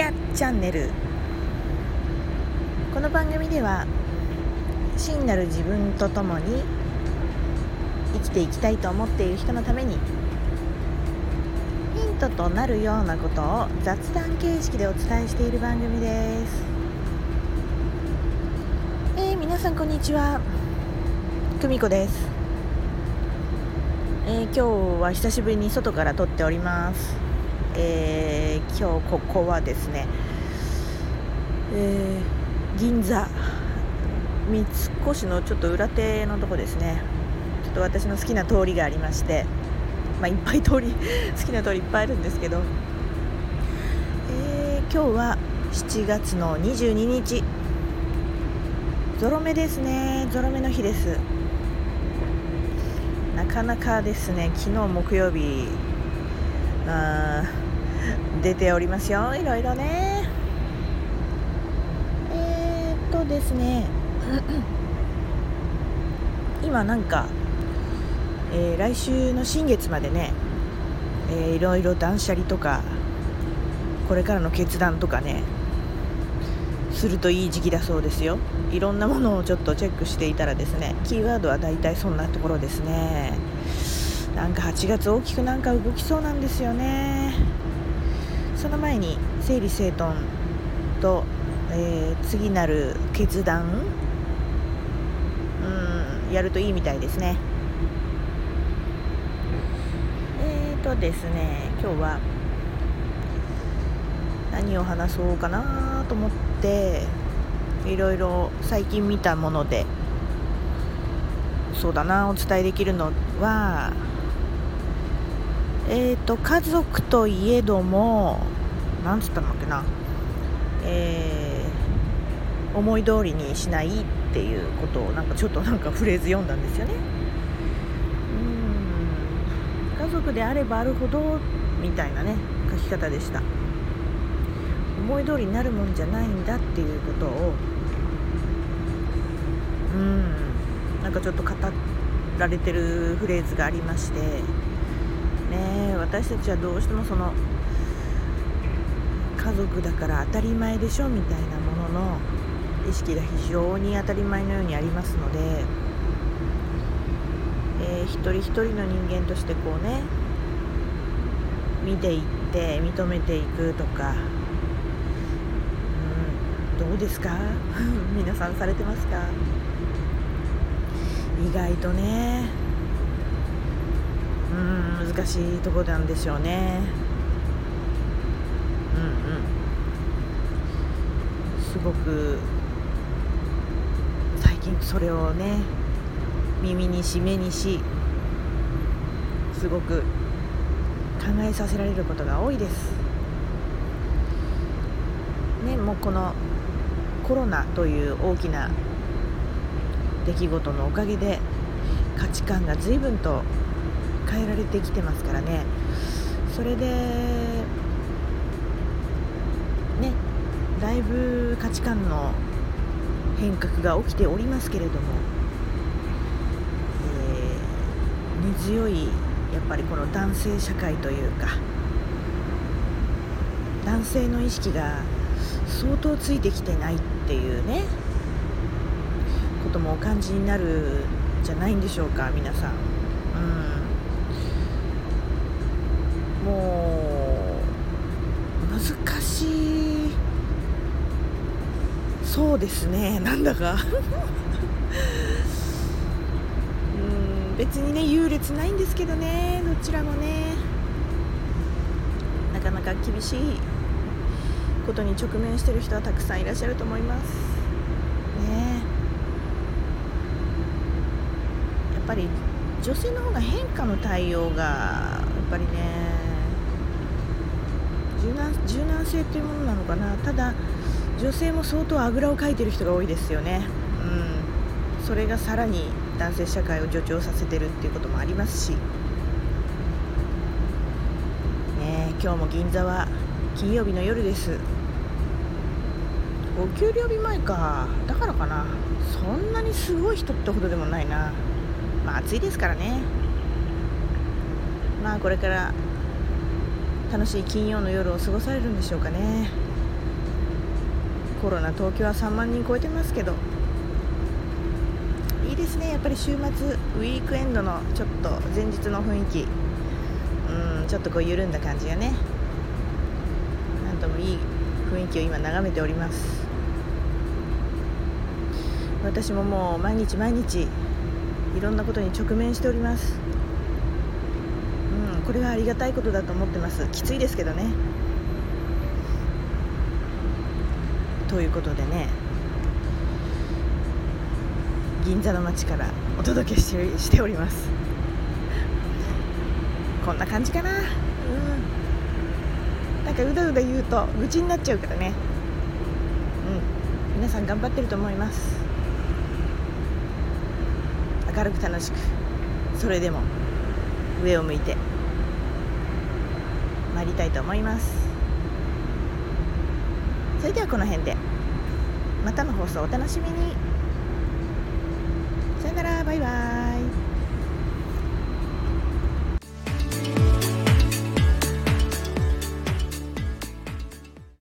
リアチャンネルこの番組では真なる自分とともに生きていきたいと思っている人のためにヒントとなるようなことを雑談形式でお伝えしている番組です。えー、皆さんこんにちは。久美子です。えー、今日は久しぶりに外から撮っております。えー、今日ここはですね、えー、銀座三越のちょっと裏手のとこですね。ちょっと私の好きな通りがありまして、まあ、いっぱい通り 好きな通りいっぱいあるんですけど、えー、今日は7月の22日。ゾロ目ですね。ゾロ目の日です。なかなかですね昨日木曜日あ出ておりますよ。いろいろね。えー、っとですね。今なんか、えー、来週の新月までね、えー、いろいろ断捨離とかこれからの決断とかねするといい時期だそうですよ。いろんなものをちょっとチェックしていたらですねキーワードはだいたいそんなところですね。なんか8月大きくなんか動きそうなんですよね。その前に整理整頓と、えー、次なる決断うんやるといいみたいですね。えーとですね今日は何を話そうかなと思っていろいろ最近見たものでそうだなお伝えできるのはえーと、家族といえどもなんつったんだっけな、えー、思い通りにしないっていうことをなんかちょっとなんかフレーズ読んだんですよね。うん。家族であればあるほどみたいなね書き方でした。思い通りになるもんじゃないんだっていうことをうん。なんかちょっと語られてるフレーズがありまして。ね私たちはどうしてもその家族だから当たり前でしょみたいなものの意識が非常に当たり前のようにありますので、えー、一人一人の人間としてこうね見ていって認めていくとか、うん、どうですか？皆さんされてますか？意外とね。うん難しいとこなんでしょうね。うんうん。すごく最近それをね耳にし目にしすごく考えさせられることが多いです。ねもうこのコロナという大きな出来事のおかげで価値観が随分と変えられてきてますからねそれでねだいぶ価値観の変革が起きておりますけれども、えー、根強いやっぱりこの男性社会というか男性の意識が相当ついてきてないっていうねこともお感じになるんじゃないんでしょうか皆さん。うんもう難しい。そうですね。なんだか。うん別にね優劣ないんですけどね。どちらもね。なかなか厳しいことに直面してる人はたくさんいらっしゃると思います。ね。やっぱり女性の方が変化の対応がやっぱりね柔軟柔軟性というものなのかな。ただ女性も相当あぐらをかいてる人が多いですよね。うん。それがさらに男性社会を助長させてるっていうこともありますし。ね今日も銀座は金曜日の夜です。お給料日前か。だからかな。そんなにすごい人ってほどでもないな。まあ暑いですからね。まあこれから楽しい金曜の夜を過ごされるんでしょうかね。コロナ東京は3万人超えてますけど。いいですね。やっぱり週末ウィークエンドのちょっと前日の雰囲気。うんちょっとこう緩んだ感じがね。なんともいい雰囲気を今眺めております。私ももう毎日毎日いろんなことに直面しております。これはありがたいことだと思ってます。きついですけどね。ということでね銀座の街からお届けしてしております。こんな感じかな。うん。なんかうだうだ言うと愚痴になっちゃうからね。うん。皆さん頑張ってると思います。明るく楽しくそれでも上を向いて。参りたいと思います。それではこの辺で。またの放送お楽しみに。さよなら。バイバイ。